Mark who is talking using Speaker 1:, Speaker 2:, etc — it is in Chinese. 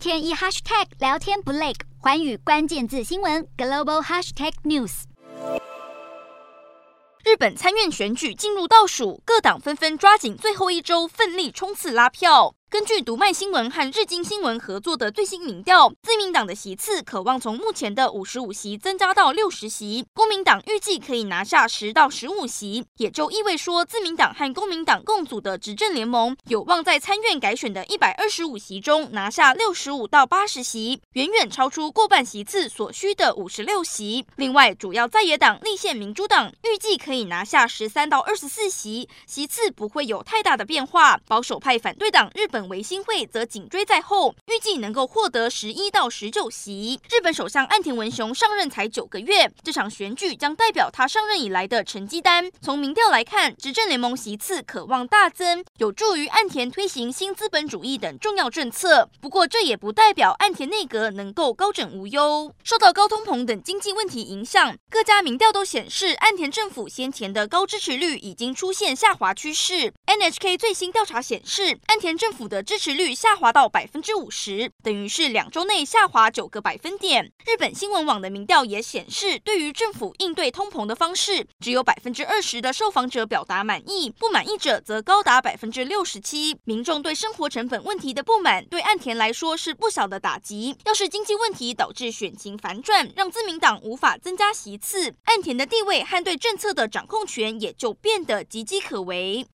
Speaker 1: 天一 hashtag 聊天不累，环宇关键字新闻 global hashtag news。
Speaker 2: 日本参院选举进入倒数，各党纷纷抓紧最后一周，奋力冲刺拉票。根据读卖新闻和日经新闻合作的最新民调，自民党的席次渴望从目前的五十五席增加到六十席，公民党预计可以拿下十到十五席，也就意味说，自民党和公民党共组的执政联盟有望在参院改选的一百二十五席中拿下六十五到八十席，远远超出过半席次所需的五十六席。另外，主要在野党立宪民主党预计可以拿下十三到二十四席，席次不会有太大的变化。保守派反对党日本本维新会则紧追在后，预计能够获得十一到十九席。日本首相岸田文雄上任才九个月，这场选举将代表他上任以来的成绩单。从民调来看，执政联盟席次渴望大增，有助于岸田推行新资本主义等重要政策。不过，这也不代表岸田内阁能够高枕无忧。受到高通膨等经济问题影响，各家民调都显示，岸田政府先前的高支持率已经出现下滑趋势。NHK 最新调查显示，岸田政府的支持率下滑到百分之五十，等于是两周内下滑九个百分点。日本新闻网的民调也显示，对于政府应对通膨的方式，只有百分之二十的受访者表达满意，不满意者则高达百分之六十七。民众对生活成本问题的不满，对岸田来说是不小的打击。要是经济问题导致选情反转，让自民党无法增加席次，岸田的地位和对政策的掌控权也就变得岌岌可危。